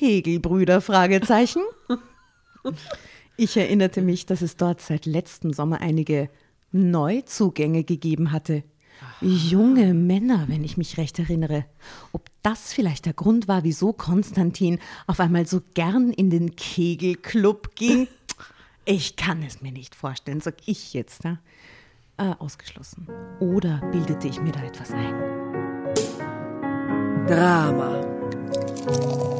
Kegelbrüder? Fragezeichen. Ich erinnerte mich, dass es dort seit letztem Sommer einige Neuzugänge gegeben hatte. Junge Männer, wenn ich mich recht erinnere. Ob das vielleicht der Grund war, wieso Konstantin auf einmal so gern in den Kegelclub ging? Ich kann es mir nicht vorstellen, sag ich jetzt. Ne? Äh, ausgeschlossen. Oder bildete ich mir da etwas ein? Drama.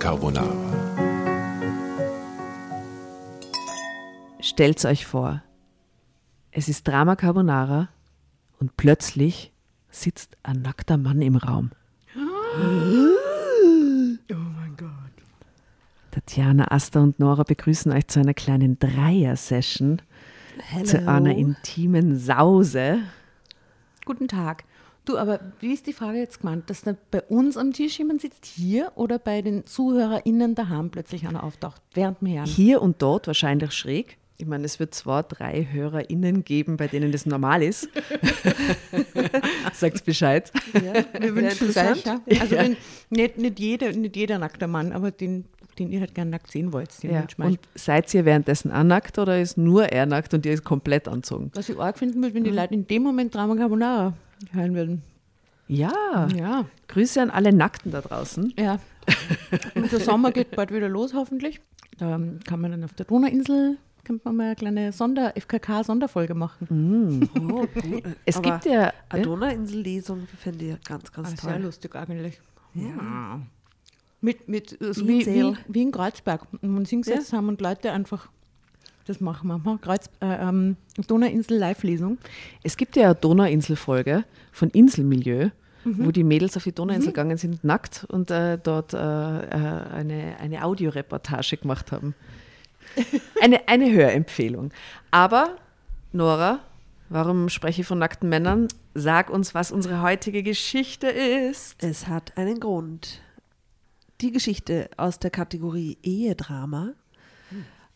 Carbonara. Stellt's euch vor, es ist Drama Carbonara und plötzlich sitzt ein nackter Mann im Raum. Oh mein Gott. Tatjana, Asta und Nora begrüßen euch zu einer kleinen Dreier-Session, zu einer intimen Sause. Guten Tag. Du, aber wie ist die Frage jetzt gemeint, dass da bei uns am Tisch jemand sitzt, hier oder bei den ZuhörerInnen daheim plötzlich einer auftaucht, während wir hören? Hier und dort wahrscheinlich schräg. Ich meine, es wird zwar drei HörerInnen geben, bei denen das normal ist. Sagt Bescheid. Wir wünschen es euch. Ja. Also wenn, nicht, nicht, jeder, nicht jeder nackter Mann, aber den, den ihr halt gerne nackt sehen wollt. Den Ja. Und seid ihr währenddessen auch nackt oder ist nur er nackt und ihr ist komplett anzogen? Was ich arg finden würde, wenn die Leute in dem Moment Drama Carbonara hören würden. Ja. Ja, Grüße an alle Nackten da draußen. ja. Und der Sommer geht bald wieder los, hoffentlich. Da kann man dann auf der Donauinsel kann man mal eine kleine Sonder FKK-Sonderfolge machen. Oh, gut. Es Aber gibt ja. Eine Donauinsel-Lesung fände ich ganz, ganz Ah, toll. sehr lustig eigentlich. Ja. Mit, mit äh, so wie, wie, wie in Kreuzberg. Und man hingesetzt haben und Leute einfach, das machen wir. Wir Kreuz, äh, ähm, Donauinsel Live-Lesung. Es gibt ja eine Donauinsel-Folge von Inselmilieu, Mhm. wo die Mädels auf die Donauinsel gegangen sind, nackt und äh, dort äh, äh, eine, eine Audioreportage gemacht haben. Eine, eine Hörempfehlung. Aber, Nora, warum spreche ich von nackten Männern? Sag uns, was unsere heutige Geschichte ist. Es hat einen Grund. Die Geschichte aus der Kategorie Ehedrama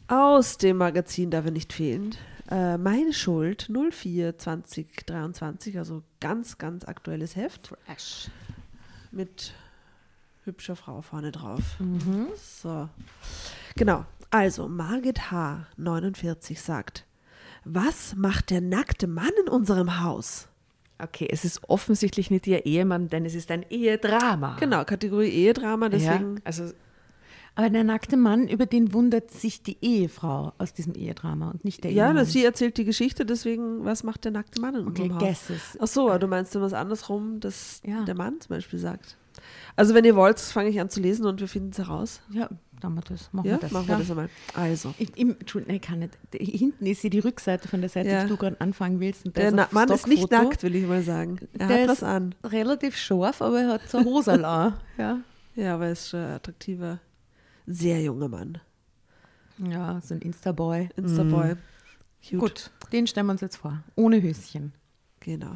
aus dem Magazin darf er nicht fehlen. Äh, Meine Schuld 04 2023, also ganz, ganz aktuelles Heft. Mit hübscher Frau vorne drauf. So. Genau. Also, Margit H., 49, sagt: Was macht der nackte Mann in unserem Haus? Okay, es ist offensichtlich nicht ihr Ehemann, denn es ist ein Ehedrama. Genau, Kategorie Ehedrama, deswegen. Ja, also Aber der nackte Mann, über den wundert sich die Ehefrau aus diesem Ehedrama und nicht der Ja, Ehemann. das, sie erzählt die Geschichte, deswegen, was macht der nackte Mann in Okay, guesses. Ach so, du meinst dann was andersrum, dass Ja. der Mann zum Beispiel sagt. Also wenn ihr wollt, fange ich an zu lesen und wir finden es heraus. Ja, machen wir das. Machen Ja, wir das. machen ja. wir das einmal. Also, Ich, ich, Entschuldigung, ich kann nicht. Hinten ist hier die Rückseite von der Seite, Ja. die du gerade anfangen willst. Der ist Mann ist nicht nackt, will ich mal sagen. Er Der hat ist was an. Relativ scharf, aber er hat so Hose an. ja. Ja, aber er ist schon attraktiver, sehr junger Mann. ja, so ein Insta-Boy. Instaboy. Cute. Gut, den stellen wir uns jetzt vor. Ohne Höschen. Genau.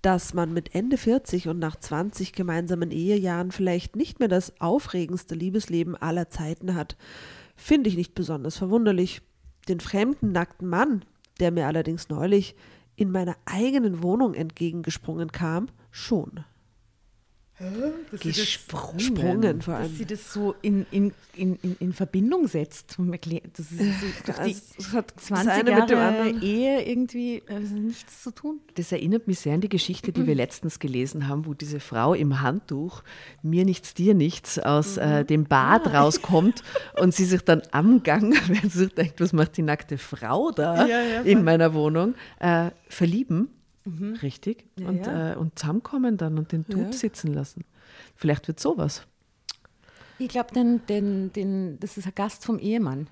Dass man mit Ende 40 und nach 20 gemeinsamen Ehejahren vielleicht nicht mehr das aufregendste Liebesleben aller Zeiten hat, finde ich nicht besonders verwunderlich. Den fremden nackten Mann, der mir allerdings neulich in meiner eigenen Wohnung entgegengesprungen kam, schon. Gesprungen. Sprungen vor Dass allem. sie das so in, in, in, in, in Verbindung setzt. Das ist so durch die hat das 20 eine mit dem Jahre anderen. Ehe irgendwie also nichts zu tun. Das erinnert mich sehr an die Geschichte, die wir letztens gelesen haben, wo diese Frau im Handtuch mir nichts, dir nichts aus äh, dem Bad rauskommt und sie sich dann am Gang, wenn sie sich denkt, was macht die nackte Frau da Ja, ja, in meiner Wohnung, äh, verlieben. Richtig. Ja, und, ja. Äh, und zusammenkommen dann und den Dude Ja. sitzen lassen. Vielleicht wird sowas. Ich glaube, den, den, den, das ist ein Gast vom Ehemann.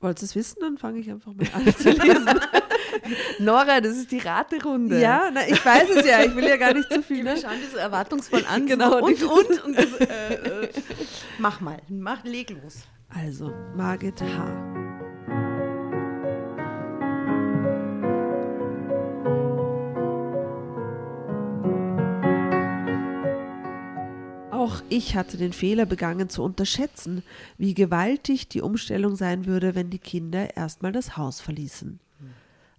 Wollt ihr es wissen? Dann fange ich einfach mal an zu lesen. Nora, das ist die Raterunde. ja, na, ich weiß es ja. Ich will ja gar nicht zu viel. Ne? schauen das so erwartungsvoll an. Genau, und, und, und das, äh, äh, mach mal, mach, leg los. Also, Margit H. Auch ich hatte den Fehler begangen zu unterschätzen, wie gewaltig die Umstellung sein würde, wenn die Kinder erstmal das Haus verließen.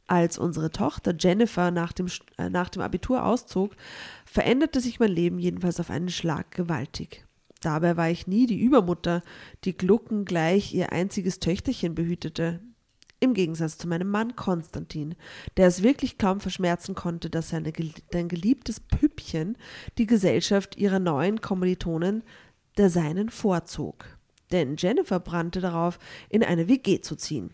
Als unsere Tochter Jennifer nach dem, äh, nach dem Abitur auszog, veränderte sich mein Leben jedenfalls auf einen Schlag gewaltig. Dabei war ich nie die Übermutter, die Glucken gleich ihr einziges Töchterchen behütete. Im Gegensatz zu meinem Mann Konstantin, der es wirklich kaum verschmerzen konnte, dass seine, sein geliebtes Püppchen die Gesellschaft ihrer neuen Kommilitonen der seinen vorzog. Denn Jennifer brannte darauf, in eine WG zu ziehen.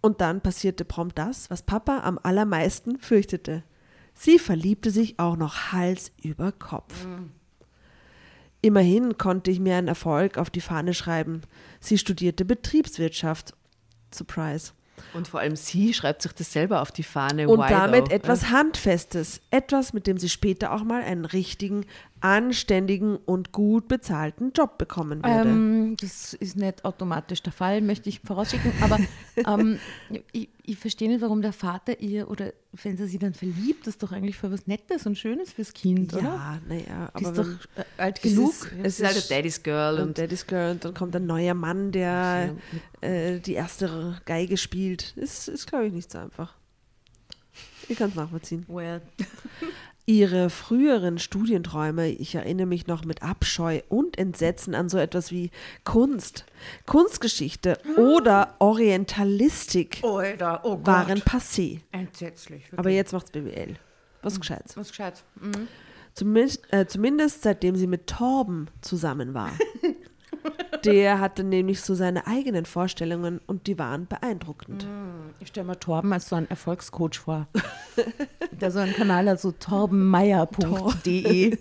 Und dann passierte prompt das, was Papa am allermeisten fürchtete. Sie verliebte sich auch noch Hals über Kopf. Immerhin konnte ich mir einen Erfolg auf die Fahne schreiben. Sie studierte Betriebswirtschaft. Surprise. Und vor allem sie schreibt sich das selber auf die Fahne. Und Why damit though? etwas Handfestes. Etwas, mit dem sie später auch mal einen richtigen, anständigen und gut bezahlten Job bekommen würde. Ähm, das ist nicht automatisch der Fall, möchte ich vorausschicken. Aber ähm, ich, ich verstehe nicht, warum der Vater ihr oder wenn sie sich dann verliebt, das ist doch eigentlich für was Nettes und Schönes fürs Kind, oder? ja, naja, Die aber ist doch wenn- äh, alt es genug. ist- Es ist halt ein Daddy's Girl und und Daddy's Girl und dann kommt ein neuer Mann, der äh, die erste Geige spielt. Ist, ist glaube ich, nicht so einfach. Ich kann es nachvollziehen. well, Ihre früheren Studienträume, ich erinnere mich noch mit Abscheu und Entsetzen an so etwas wie Kunst, Kunstgeschichte oder Orientalistik Alter, oh waren passé. Entsetzlich. wirklich. Aber jetzt macht's BWL. Was Gescheites. Was gescheit. Mhm. Zumindest, äh, zumindest seitdem sie mit Torben zusammen war. Der hatte nämlich so seine eigenen Vorstellungen und die waren beeindruckend. Ich stelle mir Torben als so einen Erfolgscoach vor. der so einen Kanal hat, so torbenmeier.de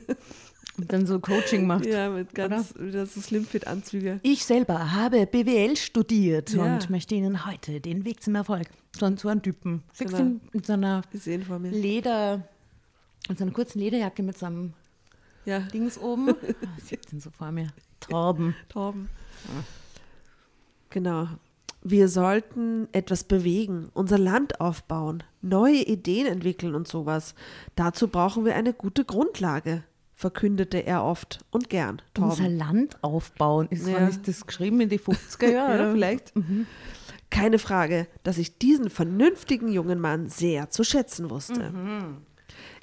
und dann so Coaching macht. Ja, mit ganz wieder so Slimfit-Anzüge. Ich selber habe BWL studiert Ja. und möchte Ihnen heute den Weg zum Erfolg. So ein, so ein Typen. Genau. ihn mit so einer. Leder, mit so einer kurzen Lederjacke mit so einem Ja, Dings oben. Ich sehe den so vor mir. Torben. Torben. Genau. Wir sollten etwas bewegen, unser Land aufbauen, neue Ideen entwickeln und sowas. Dazu brauchen wir eine gute Grundlage, verkündete er oft und gern. Unser Torben. Land aufbauen. Ist, Ja. wann ist das geschrieben in die 50er Jahre? Ja, vielleicht. Keine Frage, dass ich diesen vernünftigen jungen Mann sehr zu schätzen wusste.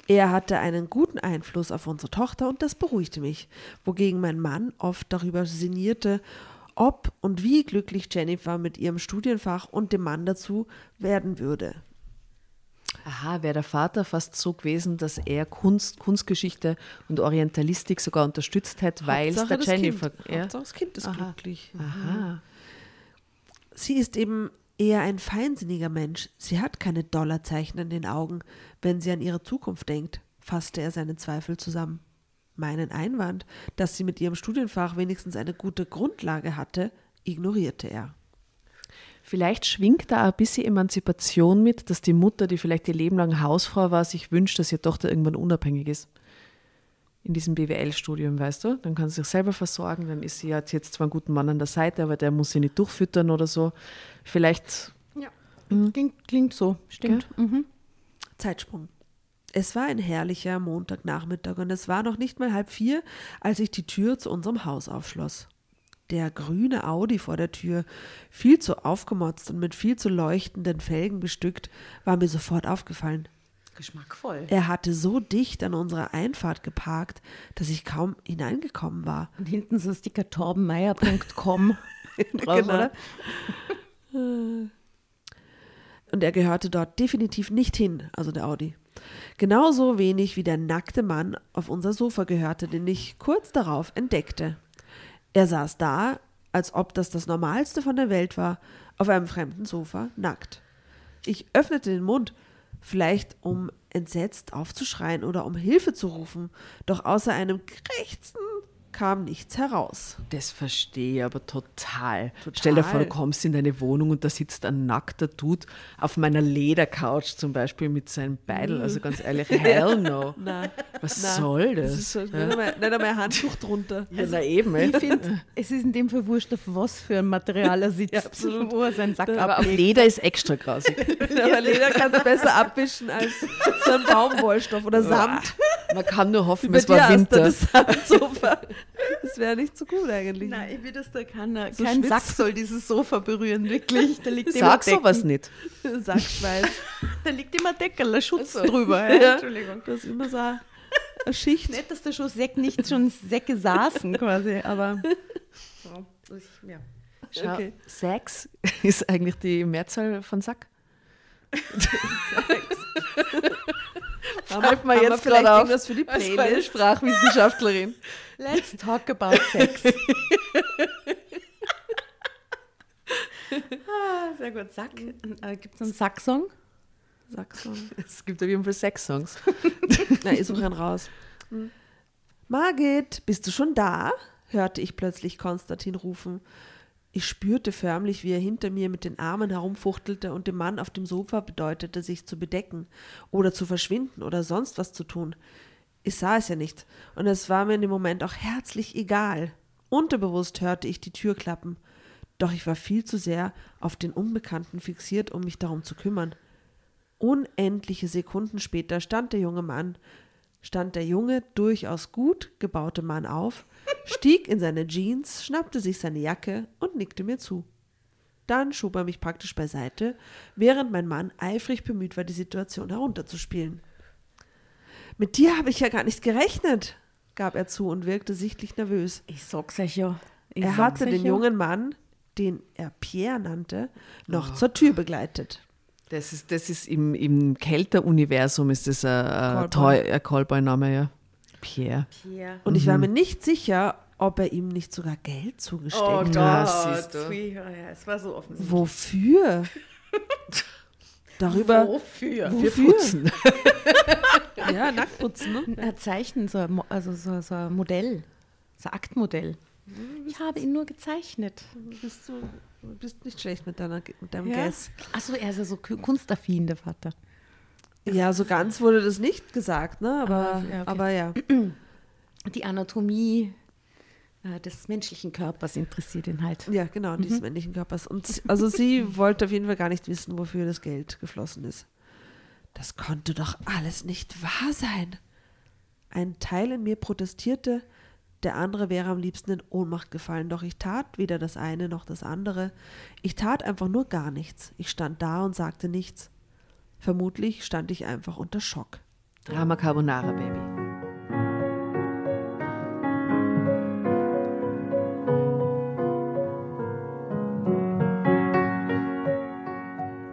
Er hatte einen guten Einfluss auf unsere Tochter und das beruhigte mich, wogegen mein Mann oft darüber sinnierte, ob und wie glücklich Jennifer mit ihrem Studienfach und dem Mann dazu werden würde. Aha, wäre der Vater fast so gewesen, dass er Kunst, Kunstgeschichte und Orientalistik sogar unterstützt hätte, weil es der das Jennifer. Kind. Ja? Hauptsache das Kind ist Aha. glücklich. Aha. Sie ist eben eher ein feinsinniger Mensch. Sie hat keine Dollarzeichen in den Augen, wenn sie an ihre Zukunft denkt, fasste er seine Zweifel zusammen. Meinen Einwand, dass sie mit ihrem Studienfach wenigstens eine gute Grundlage hatte, ignorierte er. Vielleicht schwingt da ein bisschen Emanzipation mit, dass die Mutter, die vielleicht ihr Leben lang Hausfrau war, sich wünscht, dass ihre Tochter irgendwann unabhängig ist. In diesem BWL-Studium, weißt du? Dann kann sie sich selber versorgen, dann ist sie hat jetzt zwar einen guten Mann an der Seite, aber der muss sie nicht durchfüttern oder so. Vielleicht, Ja. Klingt, klingt so, stimmt. Mhm. Zeitsprung. Es war ein herrlicher Montagnachmittag und es war noch nicht mal halb vier, als ich die Tür zu unserem Haus aufschloss. Der grüne Audi vor der Tür, viel zu aufgemotzt und mit viel zu leuchtenden Felgen bestückt, war mir sofort aufgefallen. Geschmackvoll. Er hatte so dicht an unserer Einfahrt geparkt, dass ich kaum hineingekommen war. Und hinten so Sticker torbenmeier.com Genau. oder? Und er gehörte dort definitiv nicht hin, also der Audi. Genauso wenig wie der nackte Mann auf unser Sofa gehörte, den ich kurz darauf entdeckte. Er saß da, als ob das das Normalste von der Welt war, auf einem fremden Sofa, nackt. Ich öffnete den Mund, vielleicht um entsetzt aufzuschreien oder um Hilfe zu rufen, doch außer einem Krächzen kam nichts heraus. Das verstehe ich aber total. Stell dir vor, du Total. kommst in deine Wohnung und da sitzt ein nackter Dude auf meiner Ledercouch zum Beispiel mit seinem Beidel. Also ganz ehrlich, hell no. Na, Was na, soll das? ist so, nicht, einmal, nicht einmal ein Handtuch drunter. ja, na eben. Ich finde, es ist in dem Fall wurscht, auf was für ein Material er sitzt, Ja, absolut. wo er seinen Sack Aber auf. Leder ist extra grausig. Aber Leder kannst du besser abwischen als so ein Baumwollstoff oder Samt. Man kann nur hoffen, es war Winter. das Samtsofa. Das wäre nicht so gut eigentlich. Nein, ich will das da keiner, So kein schwitzt. Sack soll dieses Sofa berühren, wirklich. Da liegt immer Sag sowas nicht. Sackschweiß. Da liegt immer Deckel, ein Schutz Ach so. drüber. Ja. Ja. Entschuldigung. Das ist immer so eine Schicht. Nicht, dass da schon Säck nicht schon Säcke saßen quasi, aber ja. Schau, Okay. Sex ist eigentlich die Mehrzahl von Sack. Haben Mir haben jetzt vielleicht gerade auf. irgendwas für die Playlist? Sprachwissenschaftlerin. Let's talk about sex. ah, sehr gut. Sack. Äh, Gibt es einen Sacksong? Saxon. Es gibt auf jeden Fall Sex-Songs. Na, ich suche einen raus. Margit, bist du schon da? hörte ich plötzlich Konstantin rufen. Ich spürte förmlich, wie er hinter mir mit den Armen herumfuchtelte und dem Mann auf dem Sofa bedeutete, sich zu bedecken oder zu verschwinden oder sonst was zu tun. Ich sah es ja nicht, und es war mir in dem Moment auch herzlich egal. Unterbewusst hörte ich die Tür klappen, doch ich war viel zu sehr auf den Unbekannten fixiert, um mich darum zu kümmern. Unendliche Sekunden später stand der junge Mann, stand der junge, durchaus gut gebaute Mann auf, stieg in seine Jeans, schnappte sich seine Jacke und nickte mir zu. Dann schob er mich praktisch beiseite, während mein Mann eifrig bemüht war, die Situation herunterzuspielen. Mit dir habe ich ja gar nicht gerechnet, gab er zu und wirkte sichtlich nervös. Ich sag's euch ja. Ich er hatte den ja. jungen Mann, den er Pierre nannte, noch zur Tür begleitet. Das ist, das ist im, im Kelter-Universum ist das ein, ein, ein Callboy-Name, ja. Pierre. Pierre. Und ich war mir nicht sicher, ob er ihm nicht sogar Geld zugesteckt Oh hat. Gott. Pfui, ja, es war so offensichtlich. Wofür? Darüber. Wofür? Wofür? Putzen. Ja, Nacktputzen, ne? Er zeichnet so also so, so ein Modell, so ein Aktmodell. Ich habe ihn nur gezeichnet. Bist du bist nicht schlecht mit, deiner, mit deinem Ja. Guess. Achso, er ist ja so ku- kunstaffin, der Vater. Ja, so ganz wurde das nicht gesagt, ne? Aber, Ah, ja, okay. aber ja. Die Anatomie äh, des menschlichen Körpers interessiert ihn halt. Ja, genau, dieses männlichen Körpers. Und also sie wollte auf jeden Fall gar nicht wissen, wofür das Geld geflossen ist. Das konnte doch alles nicht wahr sein. Ein Teil in mir protestierte, der andere wäre am liebsten in Ohnmacht gefallen, doch ich tat weder das eine noch das andere. Ich tat einfach nur gar nichts. Ich stand da und sagte nichts. Vermutlich stand ich einfach unter Schock. Drama Carbonara, Baby.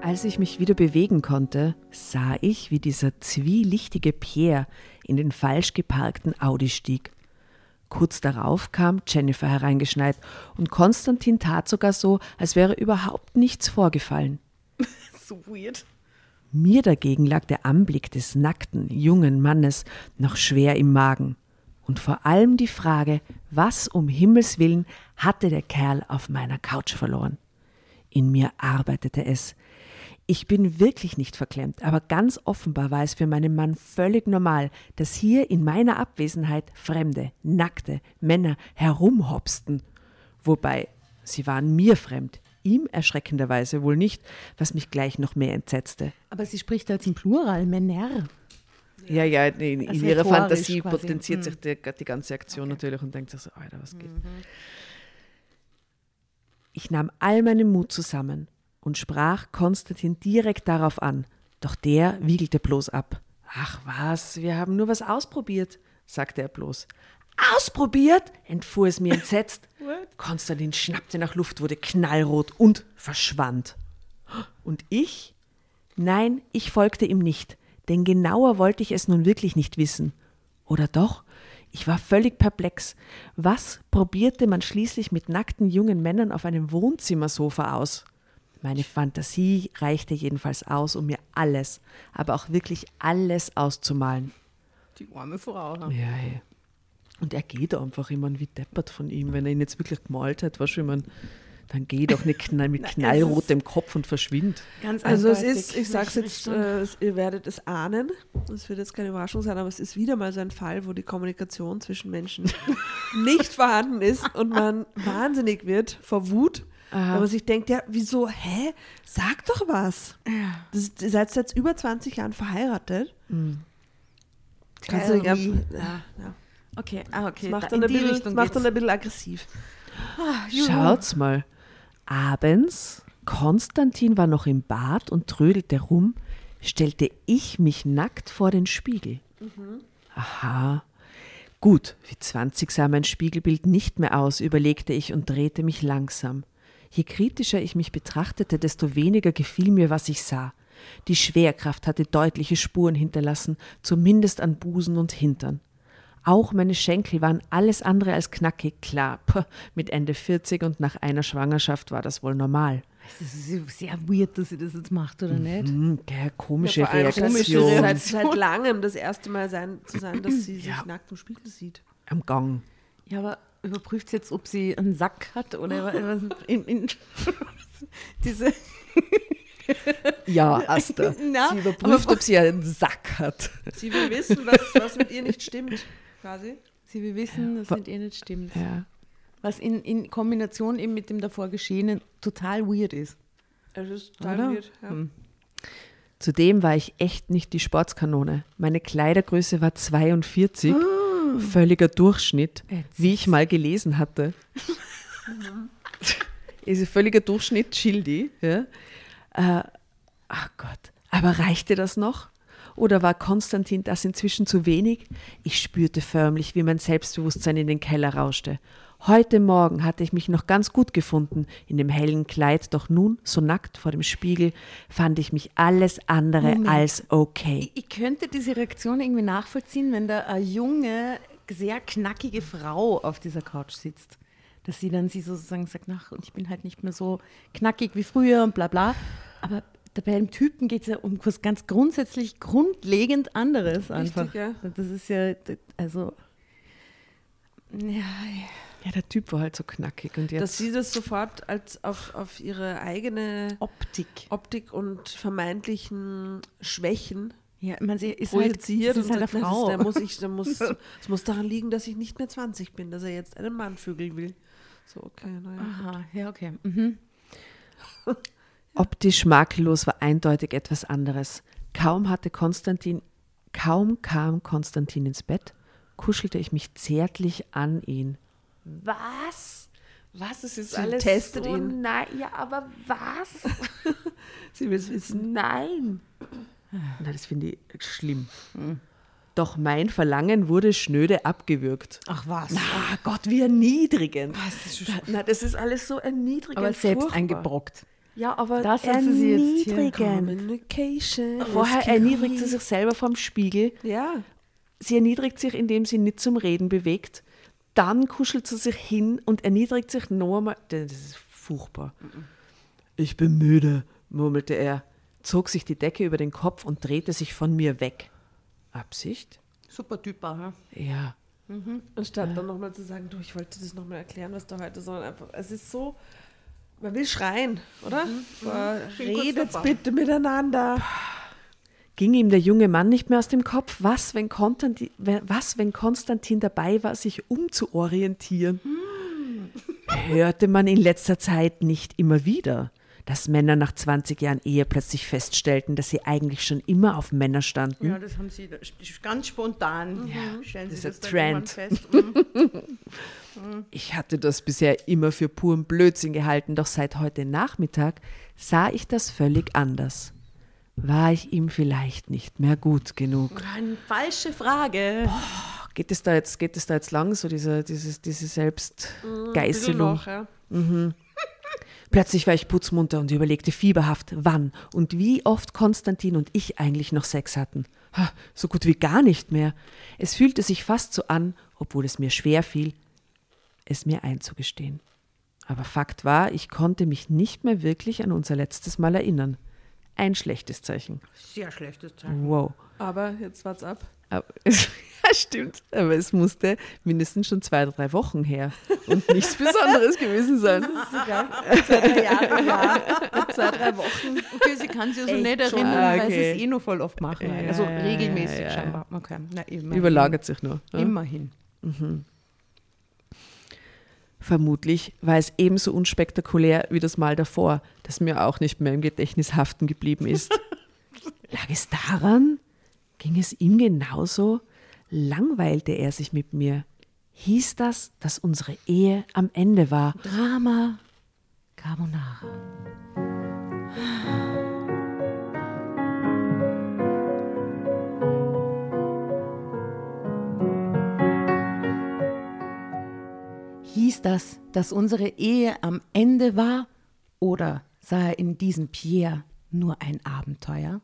Als ich mich wieder bewegen konnte, sah ich, wie dieser zwielichtige Pierre in den falsch geparkten Audi stieg. Kurz darauf kam Jennifer hereingeschneit und Konstantin tat sogar so, als wäre überhaupt nichts vorgefallen. So weird. Mir dagegen lag der Anblick des nackten, jungen Mannes noch schwer im Magen. Und vor allem die Frage, was um Himmels willen hatte der Kerl auf meiner Couch verloren? In mir arbeitete es. Ich bin wirklich nicht verklemmt, aber ganz offenbar war es für meinen Mann völlig normal, dass hier in meiner Abwesenheit fremde, nackte Männer herumhopsten. Wobei, sie waren mir fremd, ihm erschreckenderweise wohl nicht, was mich gleich noch mehr entsetzte. Aber sie spricht jetzt im Plural, Männer. Ja, ja, in, in Also ihrer rhetorisch Fantasie quasi. potenziert sich die, die ganze Aktion natürlich und denkt sich so, Alter, was geht? Ich nahm all meinen Mut zusammen und sprach Konstantin direkt darauf an, doch der wiegelte bloß ab. Ach was, wir haben nur was ausprobiert, sagte er bloß. Ausprobiert? entfuhr es mir entsetzt. Konstantin schnappte nach Luft, wurde knallrot und verschwand. Und ich? Nein, ich folgte ihm nicht, denn genauer wollte ich es nun wirklich nicht wissen. Oder doch? Ich war völlig perplex. Was probierte man schließlich mit nackten jungen Männern auf einem Wohnzimmersofa aus? Meine Fantasie reichte jedenfalls aus, um mir alles, aber auch wirklich alles auszumalen. Die arme Frau. Ja, hey. Und er geht einfach immer wie deppert von ihm, wenn er ihn jetzt wirklich gemalt hat, weißt du, ich mein, dann geh doch nicht knall, mit knallrotem Kopf und verschwind. Ganz Also es ist, ich sag's jetzt, äh, ihr werdet es ahnen, das wird jetzt keine Überraschung sein, aber es ist wieder mal so ein Fall, wo die Kommunikation zwischen Menschen nicht vorhanden ist und man wahnsinnig wird vor Wut. Aber sich denkt, ja, wieso, hä? Sag doch was. Das, ihr seid seit über 20 Jahren verheiratet. Kannst du nicht ja, ja. Okay, ah, okay. Das macht da- dann, in ein bisschen, macht dann ein bisschen aggressiv. Schaut's mal. Abends, Konstantin war noch im Bad und trödelte rum, stellte ich mich nackt vor den Spiegel. Aha. Gut, wie 20 sah mein Spiegelbild nicht mehr aus, überlegte ich und drehte mich langsam. Je kritischer ich mich betrachtete, desto weniger gefiel mir, was ich sah. Die Schwerkraft hatte deutliche Spuren hinterlassen, zumindest an Busen und Hintern. Auch meine Schenkel waren alles andere als knackig, klar. Puh, mit Ende 40 und nach einer Schwangerschaft war das wohl normal. Es ist sehr weird, dass sie das jetzt macht, oder nicht? Hm, gell, komische Vor allem Reaktion Seit, seit langem das erste Mal sein, zu sein, dass sie sich Ja. nackt im Spiegel sieht. am Gang. Ja, aber überprüft jetzt, ob sie einen Sack hat oder was in, in diese. Ja, Asta. Na, sie überprüft, aber- ob sie einen Sack hat. Sie will wissen, was, was mit ihr nicht stimmt, quasi. Sie will wissen, dass mit ihr nicht stimmt. Ja. Was in, in Kombination eben mit dem davor Geschehenen total weird ist. Das ist total Oder? weird. Ja. Hm. Zudem war ich echt nicht die Sportskanone. Meine Kleidergröße war 42, völliger Durchschnitt, wie ich mal gelesen hatte. Ist ein völliger Durchschnitt, Schildi. Ja? Äh, ach Gott, aber reichte das noch? Oder war Konstantin das inzwischen zu wenig? Ich spürte förmlich, wie mein Selbstbewusstsein in den Keller rauschte. Heute Morgen hatte ich mich noch ganz gut gefunden in dem hellen Kleid, doch nun, so nackt vor dem Spiegel, fand ich mich alles andere Moment. als okay. Ich, ich könnte diese Reaktion irgendwie nachvollziehen, wenn da eine junge, sehr knackige Frau auf dieser Couch sitzt. Dass sie dann sie sozusagen sagt, ach, und ich bin halt nicht mehr so knackig wie früher und bla bla. Aber bei einem Typen geht es ja um was ganz grundsätzlich grundlegend anderes einfach. ja. Das ist ja, also, ja, Ja, der Typ war halt so knackig und jetzt. Dass sie das sofort als auf, auf ihre eigene Optik. Optik und vermeintlichen Schwächen Ja, man sie ist projiziert halt, sie ist halt sagt, eine Frau. Da muss ich, da muss, es muss daran liegen, dass ich nicht mehr 20 bin, dass er jetzt einen Mann vögeln will. So, okay, naja. Aha, ja, okay. Mhm. Optisch makellos war eindeutig etwas anderes. Kaum hatte Konstantin, kaum kam Konstantin ins Bett, kuschelte ich mich zärtlich an ihn. Was? Was ist jetzt Sie alles testet so? ihn. Nein, ja, aber was? Sie will es wissen. Nein. Na, das finde ich schlimm. Doch mein Verlangen wurde schnöde abgewürgt. Ach was. Na Gott, wie erniedrigend. Na, das ist alles so erniedrigend. aber selbst furchtbar. eingebrockt. Ja, aber Das hat sie sich jetzt hier erniedrigend. Communication. Vorher erniedrigt sie sich selber vom Spiegel. Ja, Sie erniedrigt sich, indem sie nicht zum Reden bewegt. Dann kuschelt sie sich hin und erniedrigt sich noch einmal. Das ist furchtbar. Ich bin müde, murmelte er, zog sich die Decke über den Kopf und drehte sich von mir weg. Absicht? Super Typ, ha? Ja. anstatt dann nochmal zu sagen, du, ich wollte das nochmal erklären, was da heute, sondern einfach, es ist so, man will schreien, oder? Bin kurz Redet bitte miteinander. Ging ihm der junge Mann nicht mehr aus dem Kopf? Was, wenn Konstantin, was, wenn Konstantin dabei war, sich umzuorientieren? Hörte man in letzter Zeit nicht immer wieder, dass Männer nach 20 Jahren Ehe plötzlich feststellten, dass sie eigentlich schon immer auf Männer standen? Ja, das haben sie ganz spontan. Ja, stellen sie das Trend. fest. Mhm. Ich hatte das bisher immer für puren Blödsinn gehalten, doch seit heute Nachmittag sah ich das völlig anders. war ich ihm vielleicht nicht mehr gut genug. Eine falsche Frage. Geht es da jetzt, geht es da jetzt lang, so diese, dieses, diese Selbstgeißelung? Noch, ja. Plötzlich war ich putzmunter und überlegte fieberhaft, wann und wie oft Konstantin und ich eigentlich noch Sex hatten. Ha, So gut wie gar nicht mehr. Es fühlte sich fast so an, obwohl es mir schwer fiel, es mir einzugestehen. Aber Fakt war, ich konnte mich nicht mehr wirklich an unser letztes Mal erinnern. Ein schlechtes Zeichen. Sehr schlechtes Zeichen. Wow. Aber jetzt wart's ab. Aber, stimmt. Aber es musste mindestens schon zwei, drei Wochen her und nichts Besonderes gewesen sein. Zwei, drei Jahre, ja. Zwei, drei Wochen. Okay, sie kann sich also Echt nicht erinnern, Ah, weil sie okay. es eh nur voll oft machen. Ja, also ja, regelmäßig ja, ja. scheinbar. Okay. Na, immerhin. Überlagert sich nur. Ja? Immerhin. Vermutlich war es ebenso unspektakulär wie das Mal davor, das mir auch nicht mehr im Gedächtnis haften geblieben ist. Lag es daran? Ging es ihm genauso? Langweilte er sich mit mir? Hieß das, dass unsere Ehe am Ende war? Drama Carbonara. Hieß das, dass unsere Ehe am Ende war? Oder sah er in diesem Pierre nur ein Abenteuer?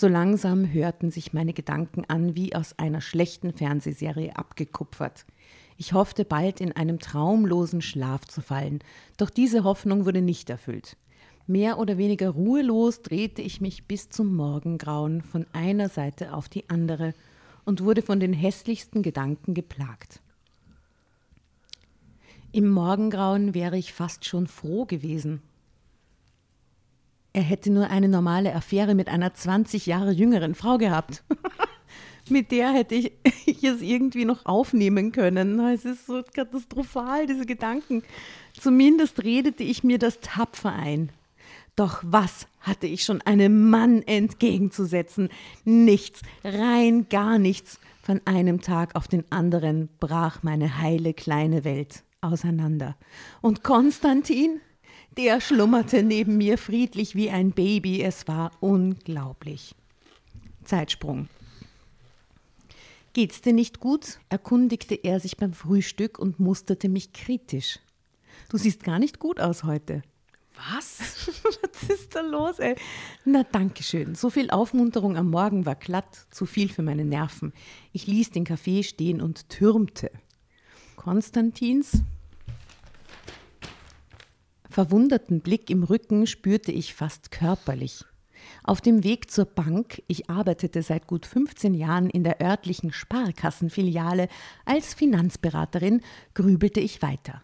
So langsam hörten sich meine Gedanken an, wie aus einer schlechten Fernsehserie abgekupfert. Ich hoffte bald in einem traumlosen Schlaf zu fallen, doch diese Hoffnung wurde nicht erfüllt. Mehr oder weniger ruhelos drehte ich mich bis zum Morgengrauen von einer Seite auf die andere und wurde von den hässlichsten Gedanken geplagt. Im Morgengrauen wäre ich fast schon froh gewesen. Er hätte nur eine normale Affäre mit einer 20 Jahre jüngeren Frau gehabt. mit der hätte ich, ich es irgendwie noch aufnehmen können. Es ist so katastrophal, diese Gedanken. Zumindest redete ich mir das tapfer ein. Doch was hatte ich schon einem Mann entgegenzusetzen? Nichts, rein gar nichts. Von einem Tag auf den anderen brach meine heile kleine Welt auseinander. Und Konstantin, der schlummerte neben mir friedlich wie ein Baby. Es war unglaublich. Zeitsprung. Geht's dir nicht gut? erkundigte er sich beim Frühstück und musterte mich kritisch. Du siehst gar nicht gut aus heute. Was? Was ist da los, ey? Na, danke schön. So viel Aufmunterung am Morgen war glatt, zu viel für meine Nerven. Ich ließ den Kaffee stehen und türmte. Konstantins verwunderten Blick im Rücken spürte ich fast körperlich. Auf dem Weg zur Bank, ich arbeitete seit gut 15 Jahren in der örtlichen Sparkassenfiliale als Finanzberaterin, grübelte ich weiter.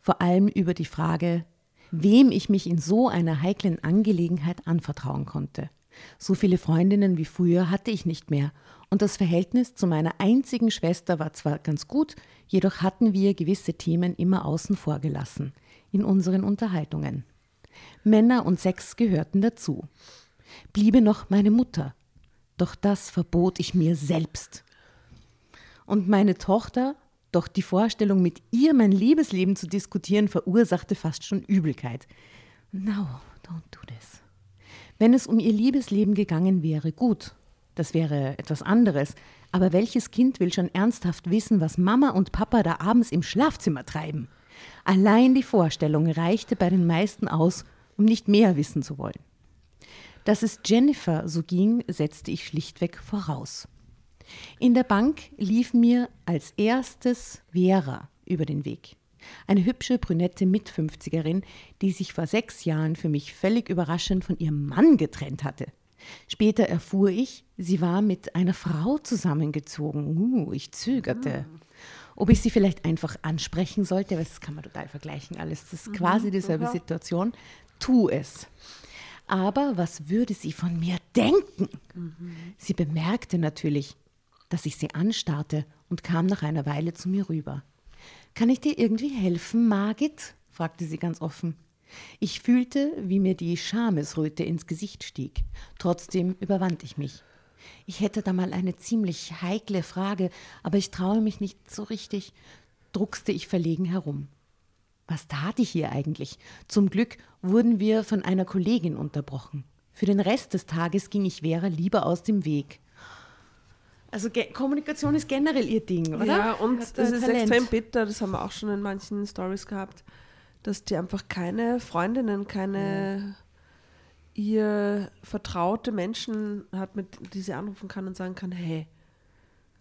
Vor allem über die Frage, wem ich mich in so einer heiklen Angelegenheit anvertrauen konnte. So viele Freundinnen wie früher hatte ich nicht mehr, und das Verhältnis zu meiner einzigen Schwester war zwar ganz gut, jedoch hatten wir gewisse Themen immer außen vor gelassen in unseren Unterhaltungen. Männer und Sex gehörten dazu. Bliebe noch meine Mutter, doch das verbot ich mir selbst. Und meine Tochter, doch die Vorstellung, mit ihr mein Liebesleben zu diskutieren, verursachte fast schon Übelkeit. No, don't do this. Wenn es um ihr Liebesleben gegangen wäre, gut, das wäre etwas anderes. Aber welches Kind will schon ernsthaft wissen, was Mama und Papa da abends im Schlafzimmer treiben? Allein die Vorstellung reichte bei den meisten aus, um nicht mehr wissen zu wollen. Dass es Jennifer so ging, setzte ich schlichtweg voraus. In der Bank lief mir als erstes Vera über den Weg. Eine hübsche brünette Mit-50erin, die sich vor sechs Jahren für mich völlig überraschend von ihrem Mann getrennt hatte. Später erfuhr ich, sie war mit einer Frau zusammengezogen. Uh, ich zögerte. Ob ich sie vielleicht einfach ansprechen sollte, weil das kann man total vergleichen alles. Das ist quasi dieselbe Situation. Tu es. Aber was würde sie von mir denken? Sie bemerkte natürlich, dass ich sie anstarrte und kam nach einer Weile zu mir rüber. Kann ich dir irgendwie helfen, Margit? fragte sie ganz offen. Ich fühlte, wie mir die Schamesröte ins Gesicht stieg. Trotzdem überwand ich mich. Ich hätte da mal eine ziemlich heikle Frage, aber ich traue mich nicht so richtig, druckste ich verlegen herum. Was tat ich hier eigentlich? Zum Glück wurden wir von einer Kollegin unterbrochen. Für den Rest des Tages ging ich Vera lieber aus dem Weg. Also Kommunikation ist generell ihr Ding, oder? Ja, und das da ist Talent. extrem bitter, das haben wir auch schon in manchen Stories gehabt, dass die einfach keine Freundinnen, keine ihr vertraute Menschen hat, mit die sie anrufen kann und sagen kann, hey,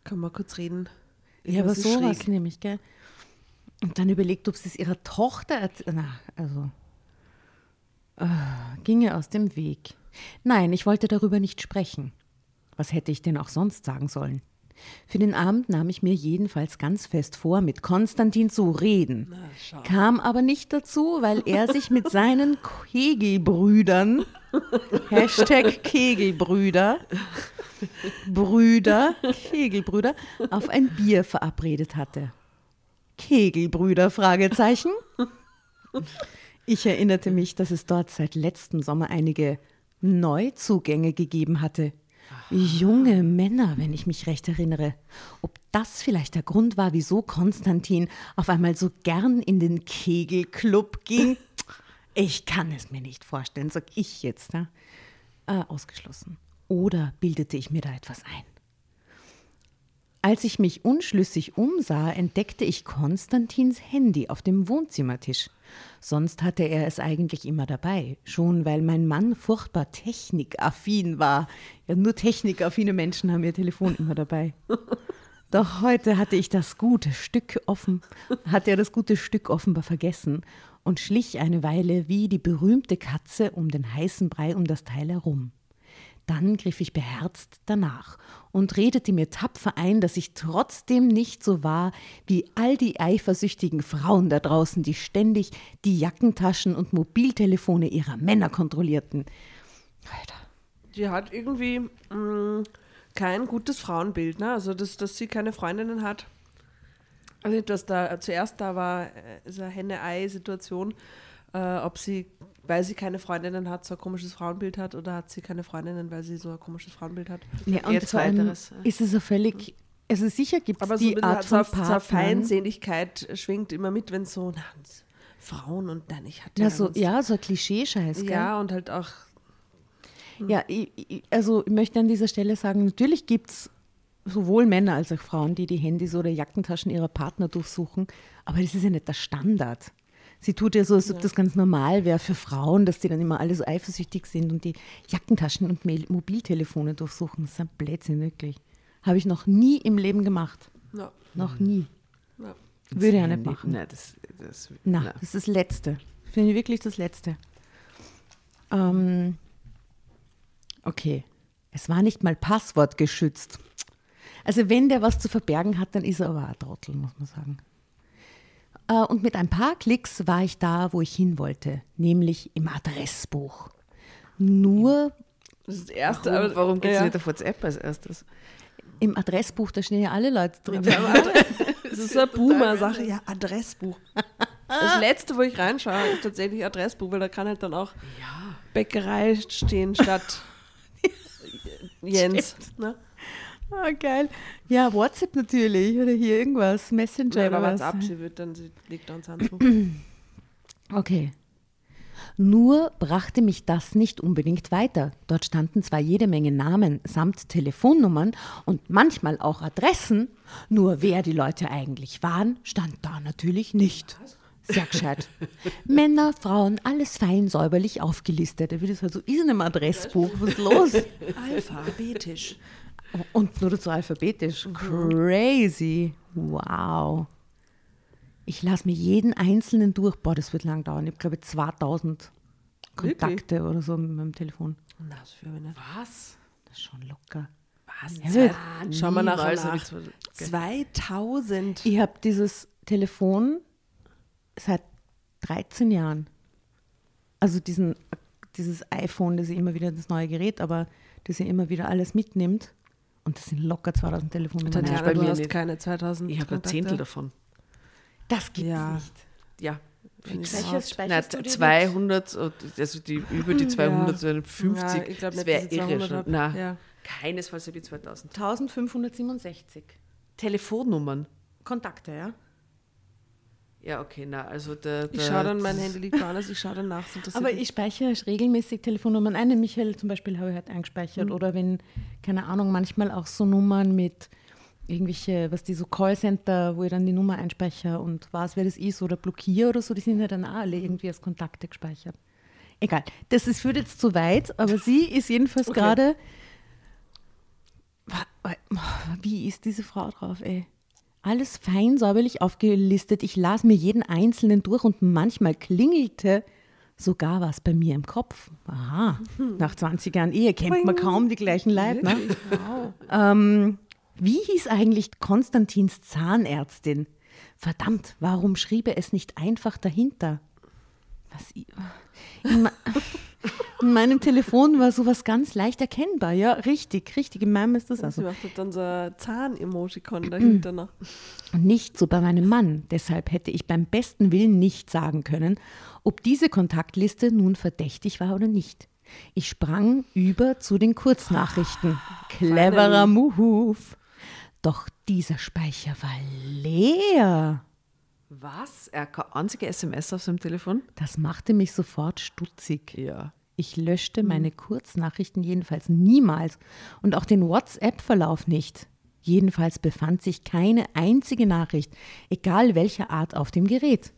können wir kurz reden? Ja, aber sowas schräg. nämlich, gell? Und dann überlegt, ob sie es ihrer Tochter erzählt. Na, also. Äh, ginge aus dem Weg. Nein, ich wollte darüber nicht sprechen. Was hätte ich denn auch sonst sagen sollen? Für den Abend nahm ich mir jedenfalls ganz fest vor, mit Konstantin zu reden. Kam aber nicht dazu, weil er sich mit seinen Kegelbrüdern, Hashtag Kegelbrüder, Brüder, Kegelbrüder, auf ein Bier verabredet hatte. Kegelbrüder, Fragezeichen. Ich erinnerte mich, dass es dort seit letztem Sommer einige Neuzugänge gegeben hatte. Junge Männer, wenn ich mich recht erinnere. Ob das vielleicht der Grund war, wieso Konstantin auf einmal so gern in den Kegelclub ging? Ich kann es mir nicht vorstellen, sag ich jetzt. Ne? Äh, ausgeschlossen. Oder bildete ich mir da etwas ein? Als ich mich unschlüssig umsah, entdeckte ich Konstantins Handy auf dem Wohnzimmertisch. Sonst hatte er es eigentlich immer dabei, schon weil mein Mann furchtbar technikaffin war. Ja, nur technikaffine Menschen haben ihr Telefon immer dabei. Doch heute hatte ich das gute Stück offen, hatte er das gute Stück offenbar vergessen und schlich eine Weile wie die berühmte Katze um den heißen Brei um das Teil herum. Dann griff ich beherzt danach und redete mir tapfer ein, dass ich trotzdem nicht so war wie all die eifersüchtigen Frauen da draußen, die ständig die Jackentaschen und Mobiltelefone ihrer Männer kontrollierten. Alter. Die hat irgendwie mh, kein gutes Frauenbild, ne? Also, dass, dass sie keine Freundinnen hat. Also, dass da zuerst da war, äh, so eine Henne-Ei-Situation, äh, ob sie, weil sie keine Freundinnen hat, so ein komisches Frauenbild hat oder hat sie keine Freundinnen, weil sie so ein komisches Frauenbild hat. Ja, und Jetzt vor allem ja. ist es so völlig, also sicher gibt es so, die ein Art bisschen von so, so Partnern. Feindseligkeit schwingt immer mit, wenn so, na, Frauen und nein, ich hatte Ja, so, ja, so ein Klischee-Scheiß, gell? ja, und halt auch Ja, ich, ich- also ich möchte an dieser Stelle sagen, natürlich gibt es sowohl Männer als auch Frauen, die die Handys oder Jackentaschen ihrer Partner durchsuchen, aber das ist ja nicht der Standard. Sie tut ja so, als ob das ganz normal wäre für Frauen, dass die dann immer alle so eifersüchtig sind und die Jackentaschen und Mail Mobiltelefone durchsuchen. Das ist ein Blödsinn, wirklich. Habe ich noch nie im Leben gemacht. ja, Noch nie. ja. Würde ich ja nicht machen. Nein, das, das, Na, nein. das ist das Letzte. Finde ich wirklich das Letzte. Ähm, okay. Es war nicht mal passwortgeschützt. Also wenn der was zu verbergen hat, dann ist er aber ein Trottel, muss man sagen. Äh, und mit ein paar Klicks war ich da, wo ich hin wollte, nämlich im Adressbuch. Nur Das ist das Erste. Warum, aber- warum geht es ja. nicht auf WhatsApp als erstes? im Adressbuch, da stehen ja alle Leute drin. Das ist so eine Boomer-Sache. Ja, Adressbuch. Das letzte, wo ich reinschaue, ist tatsächlich Adressbuch, weil da kann halt dann auch Bäckerei stehen statt Jens. Ne? Ah, geil. Ja, WhatsApp natürlich oder hier irgendwas, Messenger Ja, oder aber was. ab, sie wird dann, sie legt da uns an zu. Okay. Nur brachte mich das nicht unbedingt weiter. Dort standen zwar jede Menge Namen samt Telefonnummern und manchmal auch Adressen, nur wer die Leute eigentlich waren, stand da natürlich nicht. Sehr gescheit. Männer, Frauen, alles fein säuberlich aufgelistet. Wie das halt so ist in einem Adressbuch. Was ist los? Alphabetisch. Und nur dazu alphabetisch. Crazy. Wow. Ich lasse mir jeden einzelnen durch. Boah, das wird lang dauern. Ich habe, glaube ich, 2000 Wirklich? Kontakte oder so mit meinem Telefon. Na, das für eine. Was? Das ist schon locker. Was? Ja, wird- Schauen wir nach. ich so- 2000. Ich habe dieses Telefon seit 13 Jahren. Also diesen, dieses iPhone, das ich immer wieder, das neue Gerät, aber das ihr immer wieder alles mitnimmt. Und das sind locker 2000 Telefonnummern. Tatjana, bei du mir hast nicht. keine 2000 Ich habe ein. Zehntel davon. Das gibt's Ja. nicht. Ja. Welches Nein, speicherst dir 200, und- also die, über die 200, so eine 50, Ja, ich glaube das wäre irre 200 schon. Nein, Ja. keinesfalls habe ich 2000. 1567 Telefonnummern. Kontakte, ja? Ja, okay, na, also der. Ich der- schaue dann, mein Handy liegt woanders, ich schaue dann nach. Aber ich speichere regelmäßig Telefonnummern ein. Michael zum Beispiel habe ich halt eingespeichert. Mhm. Oder wenn, keine Ahnung, manchmal auch so Nummern mit irgendwelche, was die so Callcenter, wo ich dann die Nummer einspeichere und weiß, wer das ist oder blockiere oder so, die sind ja dann auch alle irgendwie als Kontakte gespeichert. Egal, das ist, führt jetzt zu weit, aber sie ist jedenfalls Okay. gerade. Wie ist diese Frau drauf, ey? Alles fein säuberlich aufgelistet. Ich las mir jeden einzelnen durch und manchmal klingelte sogar was bei mir im Kopf. Aha, nach 20 Jahren Ehe kennt man kaum die gleichen Leute. Ne? Ähm, wie hieß eigentlich Konstantins Zahnärztin? Verdammt, warum schrieb er es nicht einfach dahinter? Was, i- in, me- in meinem Telefon war sowas ganz leicht erkennbar. Ja, richtig, richtig. In meinem ist das Sie also. macht dann so ein Zahn-Emoticon dahinter noch. Und nicht so bei meinem Mann. Deshalb hätte ich beim besten Willen nicht sagen können, ob diese Kontaktliste nun verdächtig war oder nicht. Ich sprang über zu den Kurznachrichten. Cleverer Move. Doch dieser Speicher war leer. Was? Er hat keine einzige SMS auf seinem Telefon? Das machte mich sofort stutzig. Ja. Ich löschte meine Kurznachrichten jedenfalls niemals und auch den WhatsApp-Verlauf nicht. Jedenfalls befand sich keine einzige Nachricht, egal welcher Art, auf dem Gerät.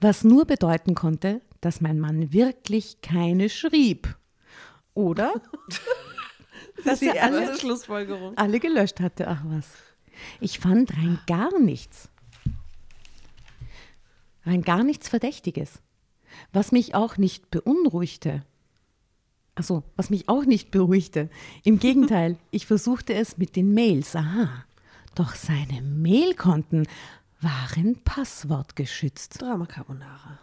Was nur bedeuten konnte, dass mein Mann wirklich keine schrieb. Oder? dass Die er alle, Schlussfolgerung. alle gelöscht hatte. Ach was. Ich fand rein gar nichts. Rein gar nichts Verdächtiges. Was mich auch nicht beunruhigte. Also, was mich auch nicht beruhigte. Im Gegenteil, ich versuchte es mit den Mails. Aha. Doch seine Mailkonten waren passwortgeschützt. Drama Carbonara.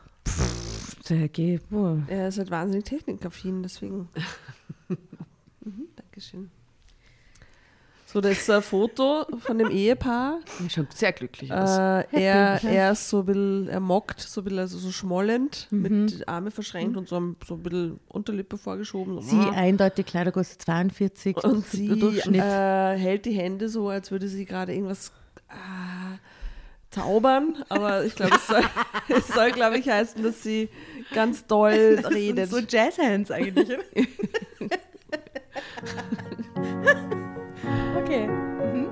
Der Ge- oh. Er ist halt wahnsinnig technikaffin, deswegen. mhm, Dankeschön. So, das ist ein Foto von dem Ehepaar. Er schaut sehr glücklich aus. Äh, er, er ist so ein bisschen, er mockt, so ein bisschen also so schmollend, Mhm. mit Arme verschränkt und so ein, so ein bisschen Unterlippe vorgeschoben. Sie eindeutig Kleidergröße 42. und sie Durchschnitt. äh, hält die Hände so, als würde sie gerade irgendwas äh, zaubern. Aber ich glaube, es soll, es soll glaube ich, heißen, dass sie ganz doll redet. So Jazzhands eigentlich. okay. Mhm.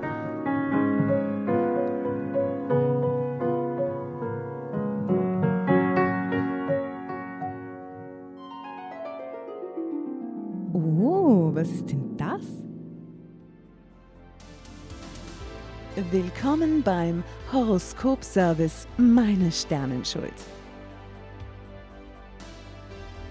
Oh, was ist denn das? Willkommen beim Horoskop-Service Meine Sternenschuld.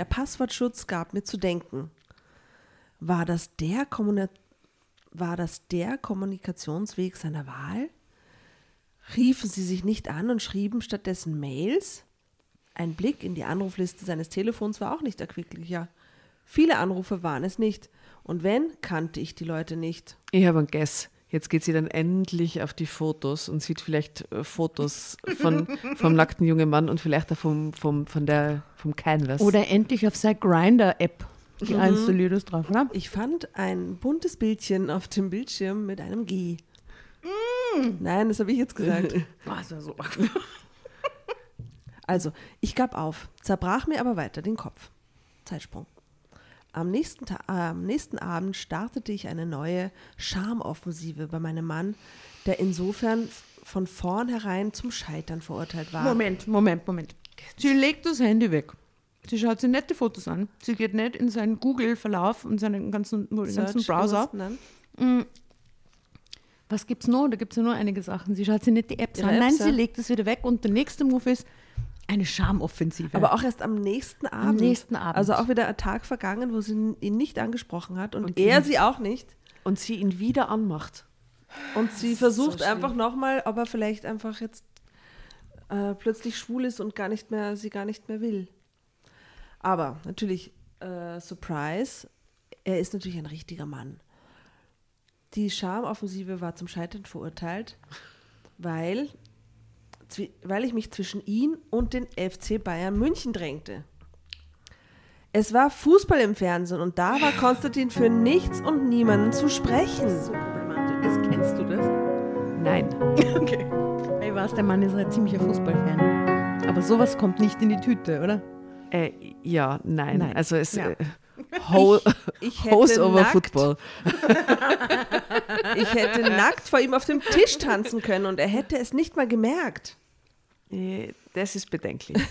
Der Passwortschutz gab mir zu denken. War das der, Kommuni war das der Kommunikationsweg seiner Wahl? Riefen sie sich nicht an und schrieben stattdessen Mails? Ein Blick in die Anrufliste seines Telefons war auch nicht erquicklicher. Viele Anrufe waren es nicht. Und wenn, kannte ich die Leute nicht. Ich habe einen Guess. Jetzt geht sie dann endlich auf die Fotos und sieht vielleicht äh, Fotos von, vom nackten jungen Mann und vielleicht auch vom, vom, von der, vom Canvas. Oder endlich auf seine Grinder-App. Die Mhm. installiert ist drauf, oder? Ich fand ein buntes Bildchen auf dem Bildschirm mit einem G. Nein, das habe ich jetzt gesagt. Also so. Also, ich gab auf, zerbrach mir aber weiter den Kopf. Zeitsprung. Am nächsten, äh, am nächsten Abend startete ich eine neue Charmoffensive bei meinem Mann, der insofern von vornherein zum Scheitern verurteilt war. Moment, Moment, Moment. Sie legt das Handy weg. Sie schaut sich nette Fotos an. Sie geht nicht in seinen Google-Verlauf und seinen ganzen, ganzen Browser. nein? Was gibt's noch? Da gibt es ja nur einige Sachen. Sie schaut sich nicht die Apps Ihre an. Nein, Apps, sie ja. legt es wieder weg und der nächste Move ist eine Charmoffensive. Aber auch erst am nächsten Abend. nächsten Abend. Also auch wieder ein Tag vergangen, wo sie ihn nicht angesprochen hat und, Und er ihn- sie auch nicht. und sie ihn wieder anmacht. Und sie versucht schlimm. einfach nochmal, ob er vielleicht einfach jetzt äh, plötzlich schwul ist und gar nicht mehr, sie gar nicht mehr will. Aber natürlich, äh, Surprise, er ist natürlich ein richtiger Mann. Die Charmoffensive war zum Scheitern verurteilt, weil, weil ich mich zwischen ihn und den FC Bayern München drängte. Es war Fußball im Fernsehen und da war Konstantin für nichts und niemanden zu sprechen. so problematisch. Das kennst du das? Nein. Okay. Ich weiß, der Mann ist ein ziemlicher Fußballfan. Aber sowas kommt nicht in die Tüte, oder? Äh, ja, nein. Nein. Also es Ja. äh, Ho Ich hätte Hose over nackt- Football. Ich hätte nackt vor ihm auf dem Tisch tanzen können und er hätte es nicht mal gemerkt. Das ist bedenklich.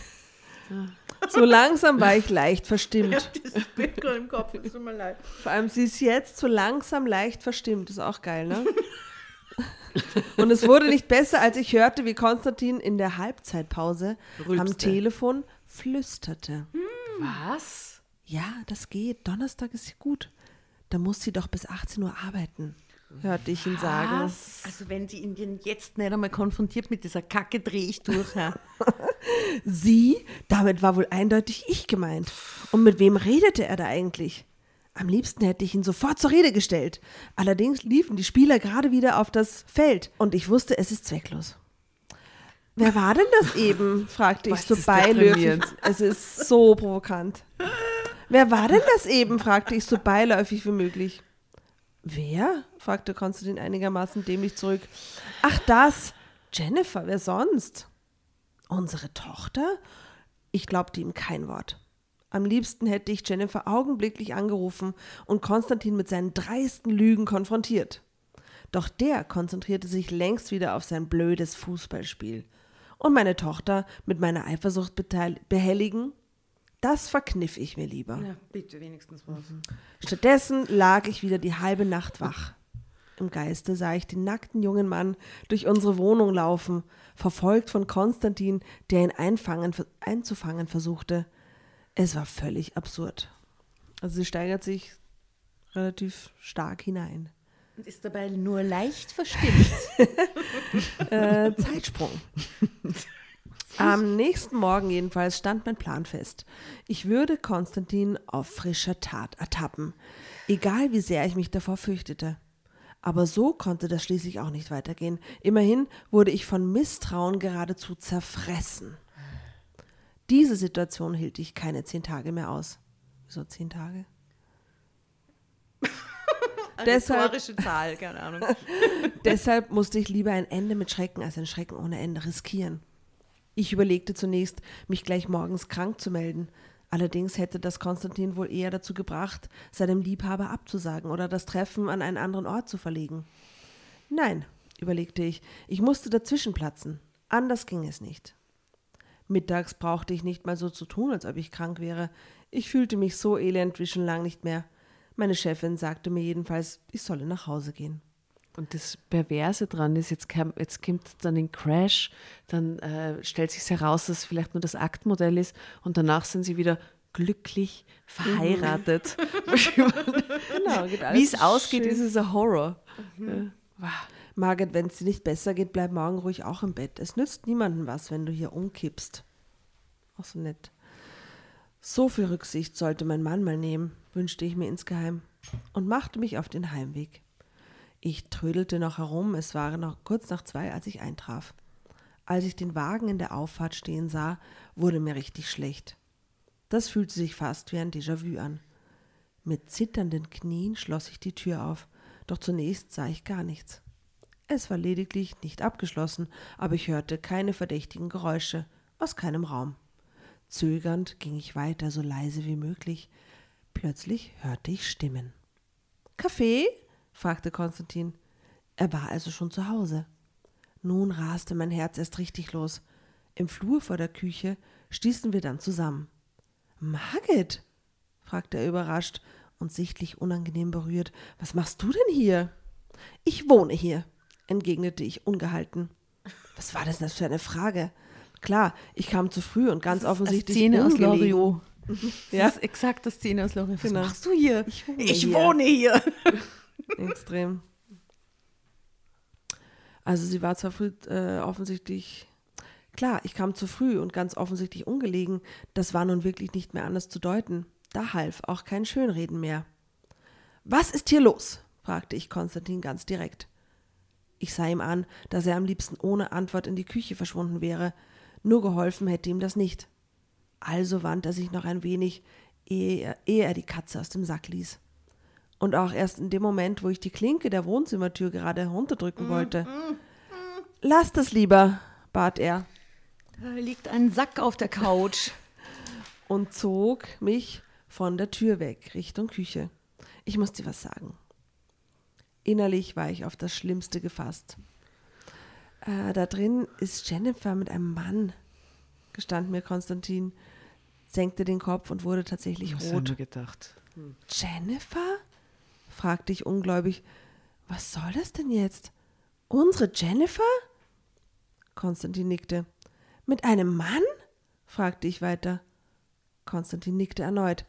So langsam war ich leicht verstimmt. dieses Bild gerade im Kopf, es tut mir leid. Vor allem, sie ist jetzt so langsam leicht verstimmt. Ist auch geil, ne? Und es wurde nicht besser, als ich hörte, wie Konstantin in der Halbzeitpause am Rülpste. Telefon flüsterte. Was? Ja, das geht. Donnerstag ist gut. Da muss sie doch bis 18 Uhr arbeiten, hörte ich ihn sagen. Also wenn sie ihn denn jetzt nicht einmal konfrontiert mit dieser Kacke, drehe ich durch. Ja. Sie? Damit war wohl eindeutig ich gemeint. Und mit wem redete er da eigentlich? Am liebsten hätte ich ihn sofort zur Rede gestellt. Allerdings liefen die Spieler gerade wieder auf das Feld und ich wusste, es ist zwecklos. Wer war denn das eben? fragte ich so beiläufig. Es ist so provokant. Wer war denn das eben? fragte ich so beiläufig wie möglich. Wer? fragte Konstantin einigermaßen dämlich zurück. Ach, das. Jennifer, wer sonst? Unsere Tochter? Ich glaubte ihm kein Wort. Am liebsten hätte ich Jennifer augenblicklich angerufen und Konstantin mit seinen dreisten Lügen konfrontiert. Doch der konzentrierte sich längst wieder auf sein blödes Fußballspiel. Und meine Tochter mit meiner Eifersucht behelligen? Das verkniff ich mir lieber. ja, bitte wenigstens was. Stattdessen lag ich wieder die halbe Nacht wach. Im Geiste sah ich den nackten jungen Mann durch unsere Wohnung laufen, verfolgt von Konstantin, der ihn einfangen, einzufangen versuchte. Es war völlig absurd. Also sie steigert sich relativ stark hinein. Und ist dabei nur leicht verstimmt. Äh, Zeitsprung. Am nächsten Morgen jedenfalls stand mein Plan fest. Ich würde Konstantin auf frischer Tat ertappen, egal wie sehr ich mich davor fürchtete. Aber so konnte das schließlich auch nicht weitergehen. Immerhin wurde ich von Misstrauen geradezu zerfressen. Diese Situation hielt ich keine zehn Tage mehr aus. Wieso zehn Tage? Deshalb- Historische Zahl, keine Ahnung. Deshalb musste ich lieber ein Ende mit Schrecken als ein Schrecken ohne Ende riskieren. Ich überlegte zunächst, mich gleich morgens krank zu melden. Allerdings hätte das Konstantin wohl eher dazu gebracht, seinem Liebhaber abzusagen oder das Treffen an einen anderen Ort zu verlegen. Nein, überlegte ich, ich musste dazwischen platzen. Anders ging es nicht. Mittags brauchte ich nicht mal so zu tun, als ob ich krank wäre. Ich fühlte mich so elend wie schon lang nicht mehr. Meine Chefin sagte mir jedenfalls, ich solle nach Hause gehen. Und das Perverse dran ist, jetzt, kam, jetzt kommt dann ein Crash, dann äh, stellt sich heraus, dass es vielleicht nur das Aktmodell ist und danach sind sie wieder glücklich verheiratet. Genau, geht alles Wie es ausgeht, schön. ist es ein Horror. Margit, wenn es dir nicht besser geht, bleib morgen ruhig auch im Bett. Es nützt niemandem was, wenn du hier umkippst. Auch so nett. So viel Rücksicht sollte mein Mann mal nehmen, wünschte ich mir insgeheim und machte mich auf den Heimweg. Ich trödelte noch herum, es war noch kurz nach zwei, als ich eintraf. Als ich den Wagen in der Auffahrt stehen sah, wurde mir richtig schlecht. Das fühlte sich fast wie ein Déjà-vu an. Mit zitternden Knien schloss ich die Tür auf, doch zunächst sah ich gar nichts. Es war lediglich nicht abgeschlossen, aber ich hörte keine verdächtigen Geräusche aus keinem Raum. Zögernd ging ich weiter, so leise wie möglich. Plötzlich hörte ich Stimmen. Kaffee? Fragte Konstantin. Er war also schon zu Hause. Nun raste mein Herz erst richtig los. Im Flur vor der Küche stießen wir dann zusammen. Margit? fragte er überrascht und sichtlich unangenehm berührt. Was machst du denn hier? Ich wohne hier, entgegnete ich ungehalten. Was war das denn für eine Frage? Klar, ich kam zu früh und ganz offensichtlich Szene aus. Loriot. Ja. Das ist exakt das Szene aus Loriot. Was Genau. machst du hier? Ich wohne ich hier. wohne hier. Extrem. Also sie war zwar früh äh, offensichtlich, klar, ich kam zu früh und ganz offensichtlich ungelegen, das war nun wirklich nicht mehr anders zu deuten. Da half auch kein Schönreden mehr. Was ist hier los? fragte ich Konstantin ganz direkt. Ich sah ihm an, dass er am liebsten ohne Antwort in die Küche verschwunden wäre. Nur geholfen hätte ihm das nicht. Also wandte er sich noch ein wenig, ehe er, ehe er die Katze aus dem Sack ließ. Und auch erst in dem Moment, wo ich die Klinke der Wohnzimmertür gerade herunterdrücken wollte. Lass das lieber, bat er Da liegt ein Sack auf der Couch. und zog mich von der Tür weg, Richtung Küche. Ich muss dir was sagen. Innerlich war ich auf das Schlimmste gefasst. Äh, da drin ist Jennifer mit einem Mann, gestand mir Konstantin, senkte den Kopf und wurde tatsächlich Was haben rot. wir gedacht? Jennifer? Fragte ich ungläubig. Was soll das denn jetzt? Unsere Jennifer? Konstantin nickte. Mit einem Mann? fragte ich weiter. Konstantin nickte erneut.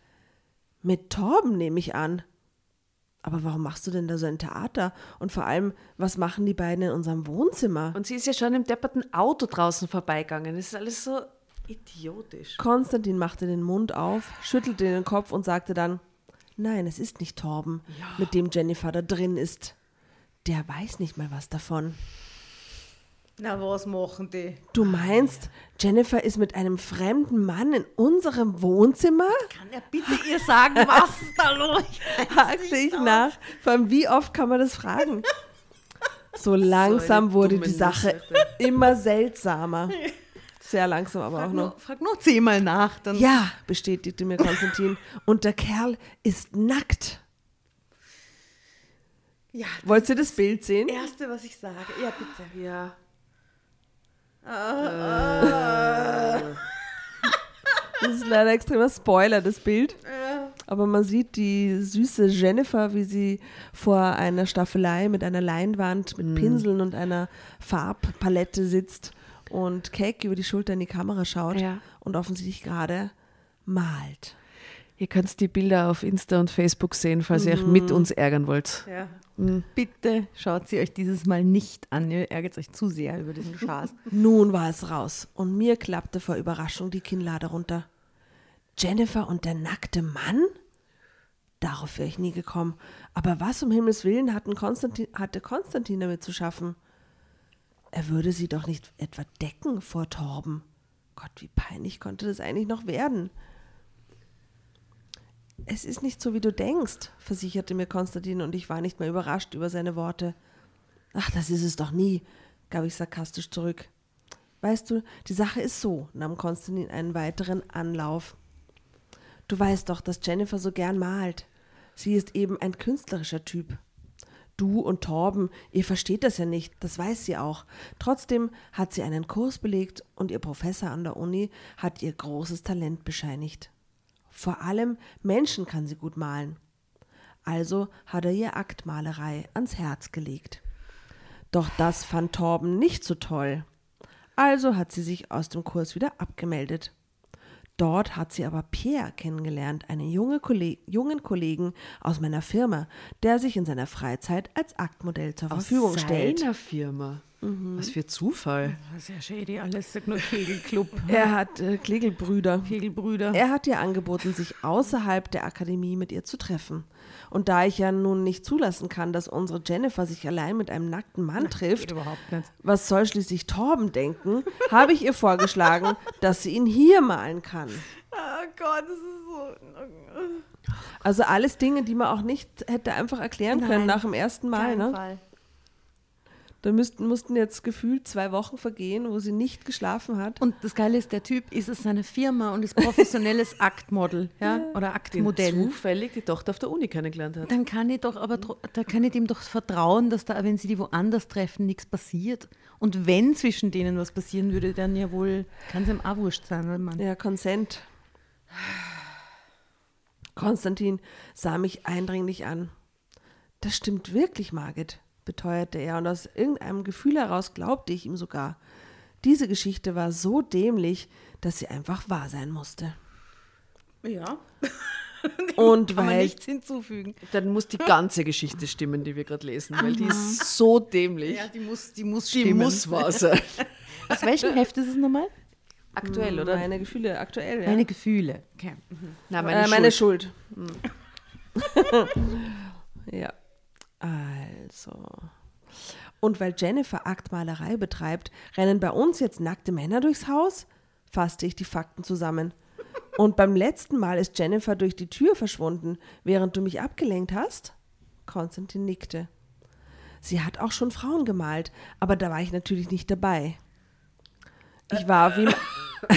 Mit Torben nehme ich an. Aber warum machst du denn da so ein Theater? Und vor allem, was machen die beiden in unserem Wohnzimmer? Und sie ist ja schon im depperten Auto draußen vorbeigegangen. Das ist alles so idiotisch. Konstantin machte den Mund auf, schüttelte den Kopf und sagte dann, nein, es ist nicht Torben, mit dem Jennifer da drin ist. Der weiß nicht mal was davon. Na, was machen die? Du meinst, Jennifer ist mit einem fremden Mann in unserem Wohnzimmer? Kann er bitte ihr sagen, was ist da los? Hakte ich nach. Vor allem, wie oft kann man das fragen? So langsam eine wurde die Sache Alter. immer seltsamer. Sehr langsam aber auch Frag noch. nur, frag nur zehnmal nach. Dann Ja, bestätigte mir Konstantin. Und der Kerl ist nackt. ja Wollt ihr das Bild sehen? das Erste, was ich sage. Ja, bitte. Ja. Das ist leider extremer Spoiler, das Bild. Aber man sieht die süße Jennifer, wie sie vor einer Staffelei mit einer Leinwand, mit Pinseln und einer Farbpalette sitzt und keck über die Schulter in die Kamera schaut Ja. und offensichtlich gerade malt. Ihr könnt die Bilder auf Insta und Facebook sehen, falls ihr euch mit uns ärgern wollt. Ja. Bitte schaut sie euch dieses Mal nicht an. Ihr ärgert euch zu sehr über diesen Schaß. Nun war es raus und mir klappte vor Überraschung die Kinnlade runter. Jennifer und der nackte Mann? Darauf wäre ich nie gekommen. Aber was um Himmels Willen hatten Konstantin, hatte Konstantin damit zu schaffen? Er würde sie doch nicht etwa decken vor Torben. Gott, wie peinlich konnte das eigentlich noch werden? Es ist nicht so, wie du denkst, versicherte mir Konstantin und ich war nicht mehr überrascht über seine Worte. Ach, das ist es doch nie, gab ich sarkastisch zurück. Weißt du, die Sache ist so, nahm Konstantin einen weiteren Anlauf. Du weißt doch, dass Jennifer so gern malt. Sie ist eben ein künstlerischer Typ. Du und Torben, ihr versteht das ja nicht, das weiß sie auch. Trotzdem hat sie einen Kurs belegt und ihr Professor an der Uni hat ihr großes Talent bescheinigt. Vor allem Menschen kann sie gut malen. Also hat er ihr Aktmalerei ans Herz gelegt. Doch das fand Torben nicht so toll. Also hat sie sich aus dem Kurs wieder abgemeldet. Dort hat sie aber Pierre kennengelernt, einen junge Kolleg jungen Kollegen aus meiner Firma, der sich in seiner Freizeit als Aktmodell zur Verfügung Aus stellt. seiner Firma. Was für Zufall. Sehr shady, alles nur Kegelclub. Er hat äh, Kegelbrüder. Kegelbrüder. Er hat ihr angeboten, sich außerhalb der Akademie mit ihr zu treffen. Und da ich ja nun nicht zulassen kann, dass unsere Jennifer sich allein mit einem nackten Mann trifft, überhaupt nicht. was soll schließlich Torben denken, habe ich ihr vorgeschlagen, dass sie ihn hier malen kann. Oh Gott, das ist so. Also alles Dinge, die man auch nicht hätte einfach erklären können Nein, nach dem ersten Mal. Ne? Fall. Da müssten, mussten jetzt gefühlt zwei Wochen vergehen, wo sie nicht geschlafen hat. Und das Geile ist, der Typ ist es seine Firma und ist professionelles Aktmodel, ja, oder Den Aktmodell. zufällig die Tochter auf der Uni kennengelernt hat. Dann kann ich doch aber, da kann ich dem doch vertrauen, dass da, wenn sie die woanders treffen, nichts passiert. Und wenn zwischen denen was passieren würde, dann ja wohl, kann es ihm auch wurscht sein, weil man. Ja, Consent. Konstantin sah mich eindringlich an. Das stimmt wirklich, Margit, beteuerte er, und aus irgendeinem Gefühl heraus glaubte ich ihm sogar. Diese Geschichte war so dämlich, dass sie einfach wahr sein musste. Ja. Und Kann man weil nichts hinzufügen. Dann muss die ganze Geschichte stimmen, die wir gerade lesen, weil die ist so dämlich. die muss, die muss die muss wahr sein. Aus welchem Heft ist es nochmal? Aktuell, oder? meine Gefühle aktuell, ja. Meine Gefühle. Okay. Nein, meine, äh, meine Schuld. Schuld. ja. Also. Und weil Jennifer Aktmalerei betreibt, rennen bei uns jetzt nackte Männer durchs Haus? Fasste ich die Fakten zusammen. Und beim letzten Mal ist Jennifer durch die Tür verschwunden, während du mich abgelenkt hast? Konstantin nickte. Sie hat auch schon Frauen gemalt, aber da war ich natürlich nicht dabei. Ich warf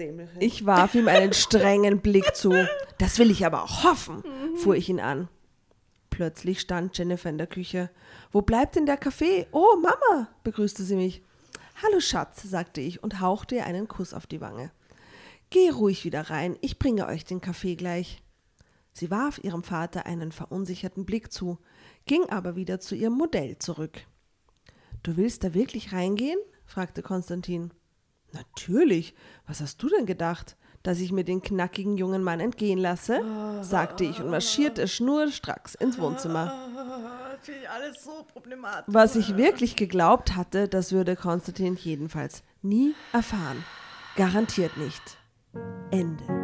ihm, ich warf ihm einen strengen Blick zu. Das will ich aber auch hoffen, fuhr ich ihn an. Plötzlich stand Jennifer in der Küche. Wo bleibt denn der Kaffee? Oh, Mama, begrüßte sie mich. Hallo Schatz, sagte ich und hauchte ihr einen Kuss auf die Wange. Geh ruhig wieder rein, ich bringe euch den Kaffee gleich. Sie warf ihrem Vater einen verunsicherten Blick zu, ging aber wieder zu ihrem Modell zurück. Du willst da wirklich reingehen? Fragte Konstantin. Natürlich. Was hast du denn gedacht? Dass ich mir den knackigen jungen Mann entgehen lasse? sagte ich und marschierte schnurstracks ins Wohnzimmer. Alles so problematisch. Was ich wirklich geglaubt hatte, das würde Konstantin jedenfalls nie erfahren. Garantiert nicht. Ende.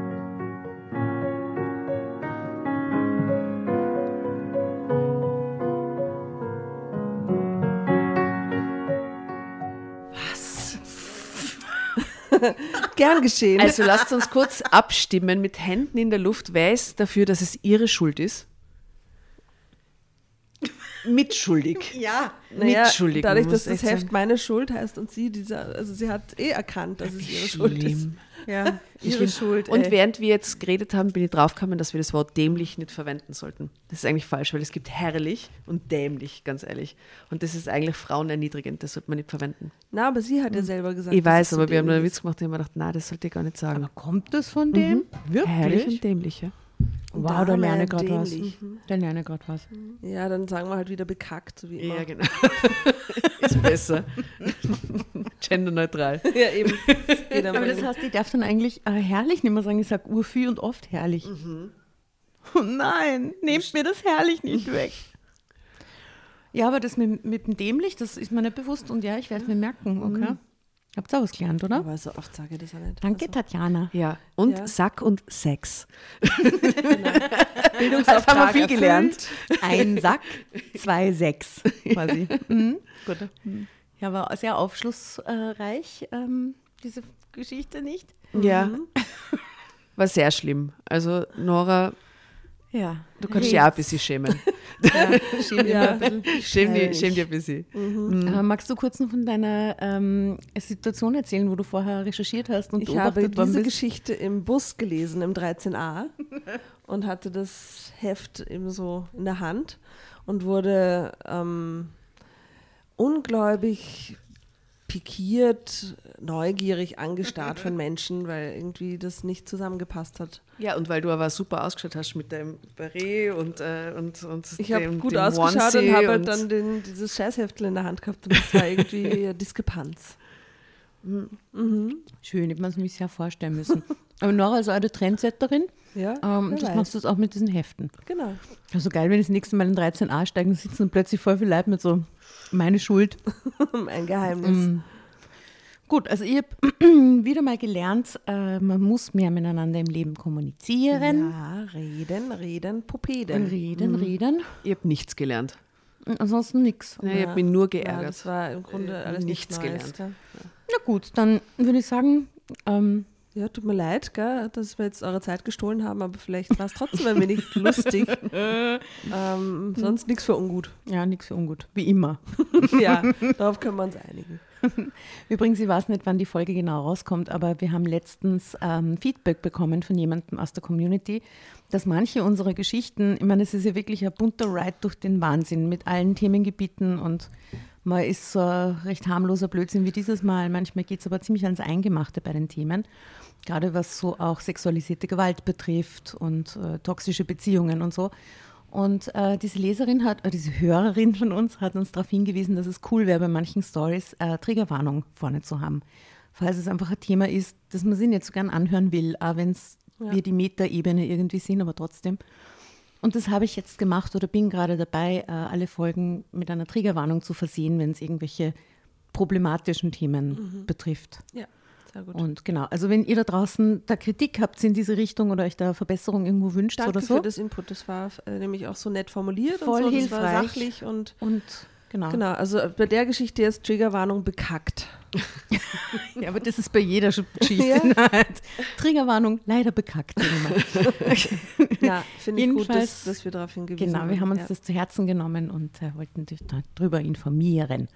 Gern geschehen. Also lasst uns kurz abstimmen mit Händen in der Luft. Wer ist dafür, dass es ihre Schuld ist? Mitschuldig. Ja. naja, mitschuldig, dadurch, dass das Heft meine Schuld heißt und sie dieser, also sie hat eh erkannt, dass es ihre Schuld ist. Ja, ihre. Schuld. Und ey. während wir jetzt geredet haben, bin ich draufgekommen, dass wir das Wort dämlich nicht verwenden sollten. Das ist eigentlich falsch, weil es gibt herrlich und dämlich, ganz ehrlich. Und das ist eigentlich frauenerniedrigend, das sollte man nicht verwenden. Na, aber sie hat ja selber gesagt. ich dass weiß, es so aber wir haben nur einen Witz gemacht und ich habe mir gedacht, na, das sollte ich gar nicht sagen. Aber kommt das von dem? herrlich und dämlich, ja. Wow, da lerne gerade was. dämlich. Da lerne gerade was. Ja, dann sagen wir halt wieder bekackt, so wie immer. Ja, genau. ist besser. Genderneutral. Ja, eben. Das Aber das heißt, ich darf dann eigentlich äh, herrlich nicht mehr sagen, ich sage urviel und oft herrlich. Oh nein, nehmt mir das herrlich nicht weg. Ja, aber das mit, mit dem dämlich, das ist mir nicht bewusst und ja, ich werde es mir merken, okay? Habt ihr auch was gelernt, oder? aber so oft sage ich das auch nicht. Danke, Tatjana. Ja, und Ja. Sack und Sex. Bildungsauftrag haben wir viel erfüllt. gelernt. Ein Sack, zwei Sechs, quasi. Mhm. Gut. Ja, war sehr aufschlussreich, ähm, diese Geschichte nicht? Ja. War sehr schlimm. Also, Nora, Ja. du kannst dich auch ein bisschen schämen. Ja, schäm dich Ja. ein bisschen. Schäm, Ehrlich. dich, schäm dich ein bisschen. Aber magst du kurz noch von deiner ähm, Situation erzählen, wo du vorher recherchiert hast und Ich habe beobachtet diese bist? Geschichte im Bus gelesen, im 13a, und hatte das Heft eben so in der Hand und wurde ähm, ungläubig pikiert, neugierig angestarrt von Menschen, weil irgendwie das nicht zusammengepasst hat. Ja, und weil du aber super ausgeschaut hast mit deinem Barret und, äh, und, und Ich habe dem- gut dem ausgeschaut Onesie und habe halt dann den, dieses Scheißheftel in der Hand gehabt und das war irgendwie eine Diskrepanz. Schön, ich muss mich sehr vorstellen müssen. Aber Nora ist eine Trendsetterin. Ja, Ähm, das weiß. machst du auch mit diesen Heften. Genau. Also geil, wenn ich das nächste Mal in 13a steigen und sitzen und plötzlich voll viel Leute mit so, meine Schuld. Ein Geheimnis. Gut, also ich habe wieder mal gelernt, äh, man muss mehr miteinander im Leben kommunizieren. Ja, reden, reden, Pupeden. Reden, reden. Ich habe nichts gelernt. Ansonsten nichts. Nee, ich habe mich nur Ja, geärgert. das war im Grunde Äh, alles nichts nichts gelernt. gell? Na gut, dann würde ich sagen, ähm, Ja, tut mir leid, gell, dass wir jetzt eure Zeit gestohlen haben, aber vielleicht war es trotzdem ein wenig lustig. ähm, sonst nichts für ungut. ja, nichts für ungut, wie immer. ja, darauf können wir uns einigen. Übrigens, ich weiß nicht, wann die Folge genau rauskommt, aber wir haben letztens ähm, Feedback bekommen von jemandem aus der Community, dass manche unserer Geschichten, ich meine, es ist ja wirklich ein bunter Ride durch den Wahnsinn mit allen Themengebieten und mal ist so ein recht harmloser Blödsinn wie dieses Mal. Manchmal geht es aber ziemlich ans Eingemachte bei den Themen, gerade was so auch sexualisierte Gewalt betrifft und äh, toxische Beziehungen und so. Und äh, diese Leserin hat, äh, diese Hörerin von uns hat uns darauf hingewiesen, dass es cool wäre, bei manchen Stories äh, Triggerwarnung vorne zu haben. Falls es einfach ein Thema ist, das man sich nicht so gern anhören will, auch wenn es wir die Metaebene irgendwie sind, aber trotzdem. Und das habe ich jetzt gemacht oder bin gerade dabei, äh, alle Folgen mit einer Triggerwarnung zu versehen, wenn es irgendwelche problematischen Themen betrifft. Ja. Und genau, also wenn ihr da draußen da Kritik habt in diese Richtung oder euch da Verbesserung irgendwo wünscht Danke oder so. für das Input. Das war äh, nämlich auch so nett formuliert Voll und so. Das war hilfreich. sachlich und Und genau. genau. Also bei der Geschichte ist Triggerwarnung bekackt. Ja, aber das ist bei jeder Sch- Geschichte. Halt. Triggerwarnung, leider bekackt. Ja, finde ich gut, dass, dass wir darauf hingewiesen genau, wir haben uns ja. das zu Herzen genommen und äh, wollten dich darüber informieren.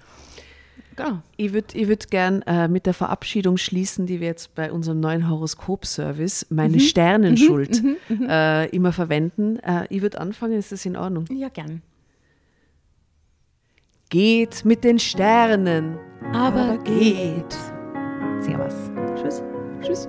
Genau. Ich würde ich würd gern äh, mit der Verabschiedung schließen, die wir jetzt bei unserem neuen Horoskop-Service, meine Sternenschuld, äh, immer verwenden. Äh, ich würde anfangen, ist das in Ordnung? Ja, gern. Geht mit den Sternen. Aber geht. Servus. Tschüss. Tschüss.